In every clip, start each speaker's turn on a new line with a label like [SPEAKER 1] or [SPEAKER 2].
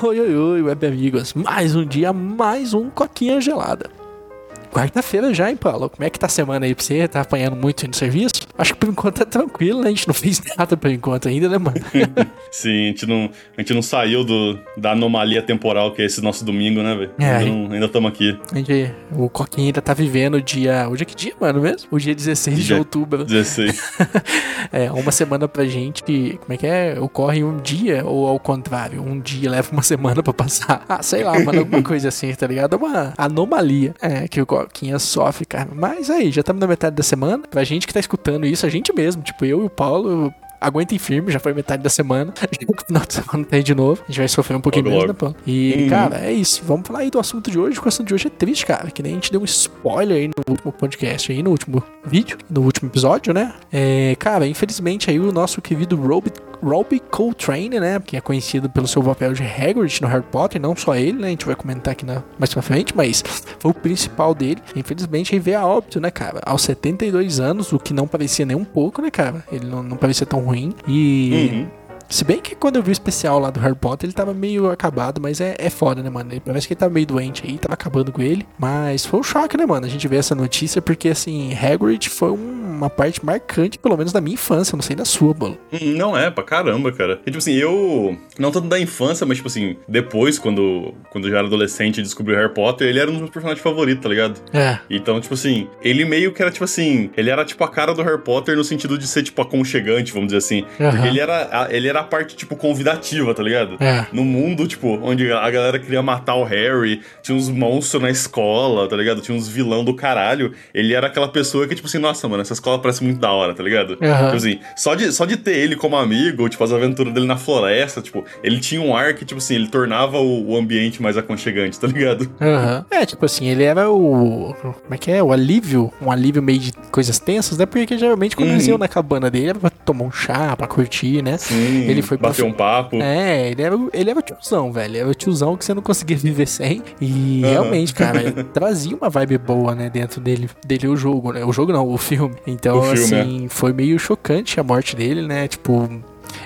[SPEAKER 1] Oi, oi, oi, web amigos. Mais um dia, mais um coquinha gelada. Quarta-feira já, hein, Paulo? Como é que tá a semana aí pra você? Tá apanhando muito no serviço? Acho que por enquanto tá tranquilo, né? A gente não fez nada por enquanto ainda, né, mano?
[SPEAKER 2] Sim, a gente não, a gente não saiu do, da anomalia temporal que é esse nosso domingo, né, velho?
[SPEAKER 1] É.
[SPEAKER 2] Ainda estamos aqui.
[SPEAKER 1] A gente, o Coquinha ainda tá vivendo o dia. Hoje é que dia, mano, mesmo? O dia 16 de
[SPEAKER 2] Dia-
[SPEAKER 1] outubro.
[SPEAKER 2] 16.
[SPEAKER 1] É, uma semana pra gente. Como é que é? Ocorre um dia, ou ao contrário, um dia leva uma semana pra passar. Ah, sei lá, mano, alguma coisa assim, tá ligado? Uma anomalia é, que o Coquinha sofre, cara. Mas aí, já estamos na metade da semana. Pra gente que tá escutando isso, a gente mesmo, tipo, eu e o Paulo. Aguentem firme, já foi metade da semana. No final de semana tem de novo. A gente vai sofrer um pouquinho
[SPEAKER 2] Logo,
[SPEAKER 1] menos, né,
[SPEAKER 2] logo.
[SPEAKER 1] Paulo? E,
[SPEAKER 2] Uhum.
[SPEAKER 1] cara, é isso. Vamos falar aí do assunto de hoje. porque O assunto de hoje é triste, cara. Que nem a gente deu um spoiler aí no último podcast, aí no último vídeo, no último episódio, né? É, cara, infelizmente aí o nosso querido Robbie, Robbie Coltrane, né? Que é conhecido pelo seu papel de Hagrid no Harry Potter. Não só ele, né? A gente vai comentar aqui na, mais pra frente, mas foi o principal dele. Infelizmente aí veio a óbito, né, cara? Aos 72 anos, o que não parecia nem um pouco, né, cara? Ele não, não parecia tão ruim. E.
[SPEAKER 2] Uhum.
[SPEAKER 1] Se bem que quando eu vi o especial lá do Harry Potter, ele tava meio acabado, mas é, é foda, né, mano? Ele, parece que ele tava meio doente aí, tava acabando com ele. Mas foi um choque, né, mano? A gente vê essa notícia, porque, assim, Hagrid foi um- uma parte marcante, pelo menos da minha infância, não sei da sua, bolo.
[SPEAKER 2] Não é, pra caramba, cara. E, tipo assim, eu. Não tanto da infância, mas, tipo assim, depois, quando, quando eu já era adolescente e descobri o Harry Potter, ele era um dos meus personagens favoritos, tá ligado?
[SPEAKER 1] É.
[SPEAKER 2] Então, tipo assim, ele meio que era, tipo assim, ele era, tipo, a cara do Harry Potter no sentido de ser, tipo, aconchegante, vamos dizer assim.
[SPEAKER 1] Aham.
[SPEAKER 2] Porque ele era, ele era a parte, tipo, convidativa, tá ligado?
[SPEAKER 1] É.
[SPEAKER 2] No mundo, tipo, onde a galera queria matar o Harry, tinha uns monstros na escola, tá ligado? Tinha uns vilão do caralho. Ele era aquela pessoa que, tipo assim, nossa, mano, essa escola parece muito da hora, tá ligado?
[SPEAKER 1] Aham.
[SPEAKER 2] Tipo assim, só de, só de ter ele como amigo, tipo, as aventuras dele na floresta, tipo, ele tinha um ar que, tipo assim, ele tornava o, o ambiente mais aconchegante, tá ligado?
[SPEAKER 1] Aham. É, tipo assim, ele era o. Como é que é? O alívio. Um alívio meio de coisas tensas, né? Porque geralmente quando
[SPEAKER 2] Uhum.
[SPEAKER 1] eles iam na cabana dele era pra tomar um chá, pra curtir, né?
[SPEAKER 2] Sim,
[SPEAKER 1] Ele foi
[SPEAKER 2] bater
[SPEAKER 1] profi-
[SPEAKER 2] um papo.
[SPEAKER 1] É, ele era, o- ele era o tiozão, velho. Era o tiozão que você não conseguia viver sem. E
[SPEAKER 2] Aham.
[SPEAKER 1] realmente, cara, ele trazia uma vibe boa, né, dentro dele, dele o jogo, né? O jogo não, o filme. Então,
[SPEAKER 2] O filme,
[SPEAKER 1] assim, foi meio chocante a morte dele, né? Tipo.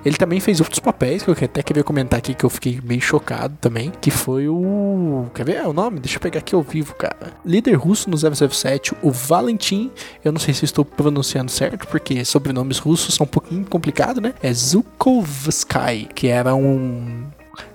[SPEAKER 1] Ele também fez outros papéis que eu até queria comentar aqui que eu fiquei meio chocado também. Que foi o. Quer ver o nome? Deixa eu pegar aqui ao vivo, cara. Líder russo no 007, o Valentim. Eu não sei se estou pronunciando certo, porque sobrenomes russos são um pouquinho complicado, né? É Zukovsky, que era um.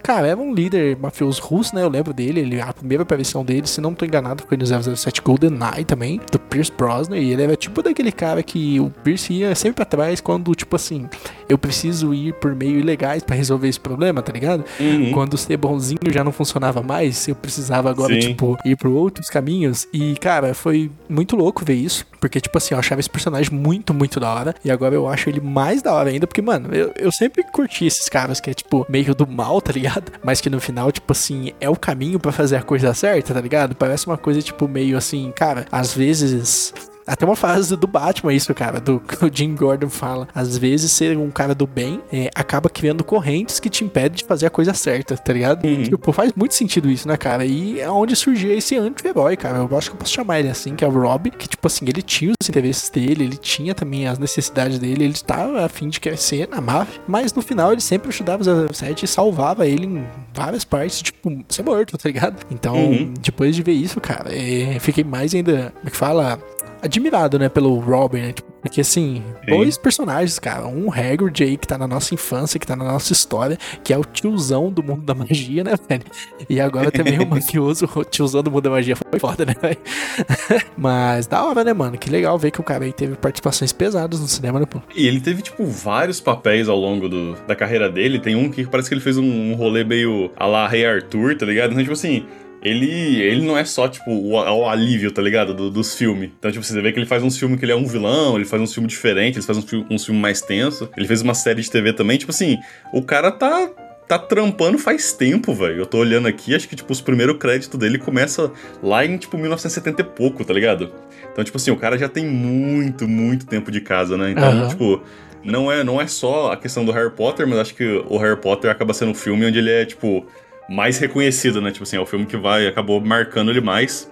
[SPEAKER 1] Cara, era um líder mafioso russo, né? Eu lembro dele. Ele, a primeira aparição dele, se não tô enganado, foi no 007 GoldenEye também, do Pierce Brosnan. E ele era tipo daquele cara que o Pierce ia sempre pra trás quando, tipo assim, eu preciso ir por meio ilegais pra resolver esse problema, tá ligado?
[SPEAKER 2] Uhum.
[SPEAKER 1] Quando ser bonzinho já não funcionava mais, eu precisava agora,
[SPEAKER 2] Sim.
[SPEAKER 1] tipo, ir por outros caminhos. E, cara, foi muito louco ver isso. Porque, tipo assim, eu achava esse personagem muito, muito da hora. E agora eu acho ele mais da hora ainda. Porque, mano, eu, eu sempre curti esses caras que é, tipo, meio do mal, tá ligado? Mas que no final, tipo assim, é o caminho pra fazer a coisa certa, tá ligado? Parece uma coisa, tipo, meio assim, cara, às vezes. Até uma frase do Batman, isso, cara, do que o Jim Gordon fala. Às vezes, ser um cara do bem é, acaba criando correntes que te impedem de fazer a coisa certa, tá ligado?
[SPEAKER 2] Uhum.
[SPEAKER 1] Tipo, faz muito sentido isso, né, cara? E é onde surgiu esse anti-herói, cara. Eu acho que eu posso chamar ele assim, que é o Rob, que, tipo assim, ele tinha os interesses dele, ele tinha também as necessidades dele, ele estava a fim de crescer na máfia, mas no final ele sempre ajudava o 07 e salvava ele em várias partes, tipo, ser morto, tá ligado? Então,
[SPEAKER 2] Uhum.
[SPEAKER 1] depois de ver isso, cara, é, fiquei mais ainda, como é que fala? Admirado, né, pelo Robin, né? Porque assim,
[SPEAKER 2] Sim.
[SPEAKER 1] dois personagens, cara. Um Hagrid aí que tá na nossa infância, que tá na nossa história, que é o tiozão do mundo da magia, né, velho? E agora também o mafioso, o tiozão do mundo da magia foi foda, né, velho? Mas da hora, né, mano? Que legal ver que o cara aí teve participações pesadas no cinema, né, pô?
[SPEAKER 2] E ele teve, tipo, vários papéis ao longo do- da carreira dele. Tem um que parece que ele fez um, um rolê meio a la Rei Arthur, tá ligado? Então, tipo assim, ele, ele não é só, tipo, o, o alívio, tá ligado? Do- dos filmes. Então, tipo, você vê que ele faz uns filmes que ele é um vilão, ele faz uns filmes diferentes, ele faz uns, fi- uns filmes mais tensos. Ele fez uma série de TV também. Tipo assim, o cara tá. Tá trampando faz tempo, velho. Eu tô olhando aqui, acho que, tipo, os primeiros créditos dele começa lá em, tipo, 1970 e pouco, tá ligado? Então, tipo assim, o cara já tem muito, muito tempo de casa, né? Então,
[SPEAKER 1] Aham.
[SPEAKER 2] tipo, não é, não é só a questão do Harry Potter, mas acho que o Harry Potter acaba sendo um filme onde ele é, tipo, mais reconhecido, né? Tipo assim, é o filme que vai, acabou marcando ele mais.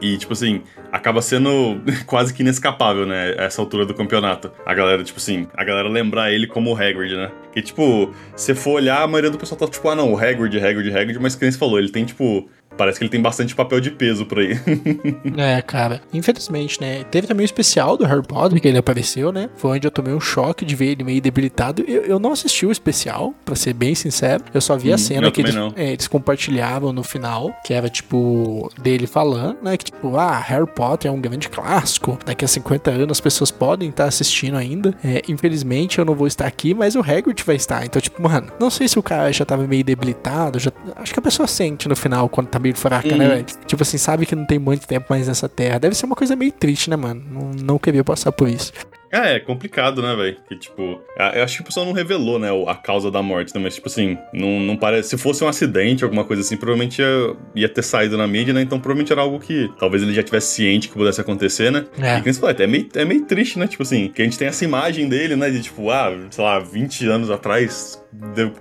[SPEAKER 2] E, tipo assim, acaba sendo quase que inescapável, né? Essa altura do campeonato. A galera, tipo assim, a galera lembrar ele como o Hagrid, né? Que, tipo, se for olhar, a maioria do pessoal tá tipo, ah, não, o Hagrid, Hagrid, Hagrid, mas que nem você falou, ele tem, tipo, Parece que ele tem bastante papel de peso por aí.
[SPEAKER 1] é, cara. Infelizmente, né? Teve também o especial do Harry Potter, que ele apareceu, né? Foi onde eu tomei um choque de ver ele meio debilitado. Eu, eu não assisti o especial, para ser bem sincero. Eu só vi a cena que eles, é, eles, compartilhavam no final, que era, tipo, dele falando, né? Que, tipo, ah, Harry Potter é um grande clássico. Daqui a 50 anos as pessoas podem estar assistindo ainda. É, infelizmente eu não vou estar aqui, mas o Hagrid vai estar. Então, tipo, mano, não sei se o cara já tava meio debilitado. Já... Acho que a pessoa sente no final quando tá meio fraca, né, uhum. né, velho? Tipo assim, sabe que não tem muito tempo mais nessa terra. Deve ser uma coisa meio triste, né, mano? Não, não queria passar por isso.
[SPEAKER 2] Ah, é complicado, né, velho? Que, tipo, eu acho que o pessoal não revelou, né, a causa da morte, né? Mas, tipo assim, não, não parece. Se fosse um acidente, alguma coisa assim, provavelmente ia, ia ter saído na mídia, né? Então, provavelmente era algo que talvez ele já tivesse ciente que pudesse acontecer, né? É. E que você falou, é meio, é meio triste, né? Tipo assim, que a gente tem essa imagem dele, né? De, tipo, ah, sei lá, 20 anos atrás,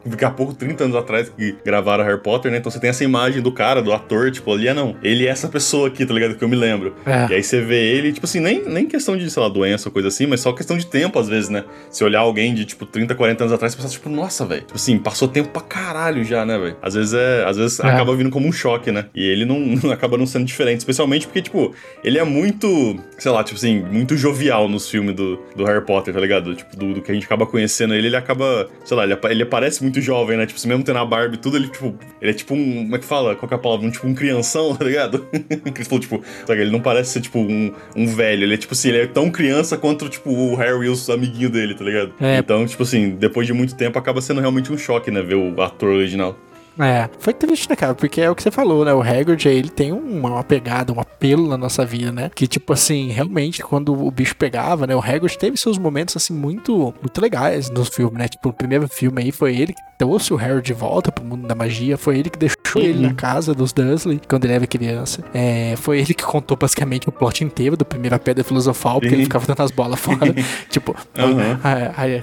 [SPEAKER 2] daqui a pouco, 30 anos atrás, que gravaram Harry Potter, né? Então você tem essa imagem do cara, do ator, tipo, ali, é não. Ele é essa pessoa aqui, tá ligado? Que eu me lembro. É. E aí você vê ele, tipo assim, nem, nem questão de, sei lá, doença ou coisa assim, mas só questão de tempo, às vezes, né? Se olhar alguém de, tipo, 30, 40 anos atrás, você pensa, tipo, nossa, velho. Tipo assim, passou tempo pra caralho já, né, velho? Às vezes é. Às vezes é. acaba vindo como um choque, né? E ele não, não acaba não sendo diferente, especialmente porque, tipo, ele é muito, sei lá, tipo assim, muito jovial nos filmes do, do Harry Potter, tá ligado? Tipo, do, do que a gente acaba conhecendo ele, ele acaba, sei lá, ele, ele parece muito jovem, né? Tipo, se mesmo tendo a Barbie e tudo, ele, tipo, ele é tipo um. Como é que fala? Qual que é a palavra? Um, tipo, um crianção, tá ligado? que falou, tipo, sabe? ele não parece ser, tipo, um, um velho. Ele é, tipo assim, ele é tão criança quanto, tipo, o Harry os amiguinhos dele, tá ligado? É. Então, tipo assim, depois de muito tempo acaba sendo realmente um choque, né? Ver o ator original.
[SPEAKER 1] É, foi triste, né, cara? Porque é o que você falou, né? O Hagrid, ele tem uma, uma, pegada, um apelo na nossa vida, né? Que, tipo assim, realmente, quando o bicho pegava, né? O Hagrid teve seus momentos, assim, muito, muito legais no filme, né? Tipo, o primeiro filme aí foi ele que trouxe o Harry de volta pro mundo da magia, foi ele que deixou uhum. ele na casa dos Dursley quando ele era criança. É, foi ele que contou basicamente o plot inteiro do Primeira Pedra Filosofal, porque ele ficava dando as bolas fora. tipo, uhum.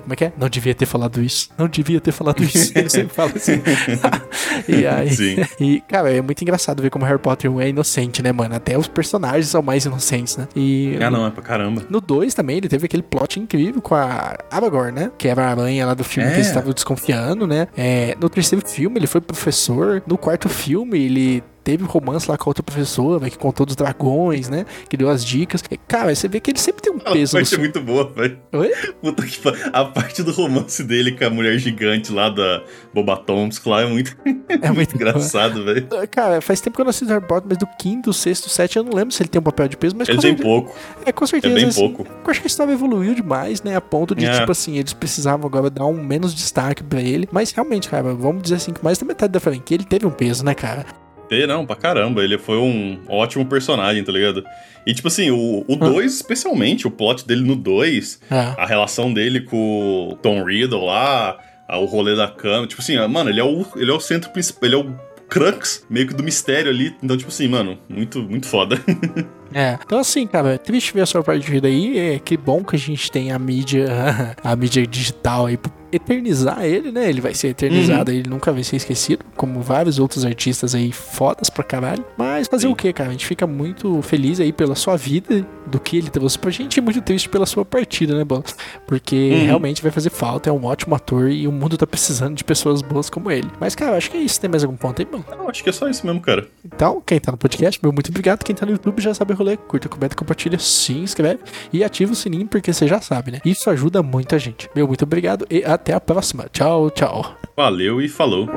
[SPEAKER 1] como é que é? Não devia ter falado isso. Não devia ter falado isso. ele sempre fala assim. e aí. Sim. E, cara, é muito engraçado ver como Harry Potter é inocente, né, mano? Até os personagens são mais inocentes, né?
[SPEAKER 2] E. Ah, não, é pra caramba.
[SPEAKER 1] No 2 também, ele teve aquele plot incrível com a Aragorn, né? Que era a aranha lá do filme é. que eles estavam desconfiando, né? É, no terceiro filme, ele foi professor. No quarto filme, ele teve um romance lá com a outra professora, que contou dos dragões, né? Que deu as dicas. E, cara, você vê que ele sempre tem um peso.
[SPEAKER 2] A parte é muito boa, velho. Oi? Puta que A parte do romance dele com a mulher gigante lá da Boba Thompson lá é muito, é muito engraçado, velho.
[SPEAKER 1] Cara, faz tempo que eu não assisto Harry Potter, mas do quinto, sexto, sétimo, eu não lembro se ele tem um papel de peso, mas
[SPEAKER 2] ele tem certeza... pouco.
[SPEAKER 1] É, com certeza. É
[SPEAKER 2] bem assim, pouco.
[SPEAKER 1] Eu acho que a história evoluiu demais, né? A ponto de, é. tipo assim, eles precisavam agora dar um menos destaque pra ele. Mas realmente, cara, vamos dizer assim, que mais da metade da franquia ele teve um peso, né, cara?
[SPEAKER 2] Ter, não, pra caramba. Ele foi um ótimo personagem, tá ligado? E, tipo assim, o 2, ah. especialmente, o plot dele no 2, é. a relação dele com o Tom Riddle lá, o rolê da cama. Tipo assim, mano, ele é o, ele é o centro principal, ele é o crux meio que do mistério ali. Então, tipo assim, mano, muito, muito foda.
[SPEAKER 1] É. Então, assim, cara, triste ver a sua partida aí. É, que bom que a gente tem a mídia, a mídia digital aí eternizar ele, né? Ele vai ser eternizado, uhum. ele nunca vai ser esquecido, como vários outros artistas aí fodas pra caralho. Mas fazer Sim. o que, cara? A gente fica muito feliz aí pela sua vida, do que ele trouxe pra gente, e muito triste pela sua partida, né, Bola? Porque uhum. realmente vai fazer falta, é um ótimo ator e o mundo tá precisando de pessoas boas como ele. Mas, cara, acho que é isso. Tem mais algum ponto aí, bom?
[SPEAKER 2] Não, acho que é só isso mesmo, cara.
[SPEAKER 1] Então, quem tá no podcast, meu muito obrigado. Quem tá no YouTube já sabe o rolê. Curta, comenta, compartilha, se inscreve e ativa o sininho, porque você já sabe, né? Isso ajuda muita gente. Meu muito obrigado e até até a próxima. Tchau, tchau.
[SPEAKER 2] Valeu e falou.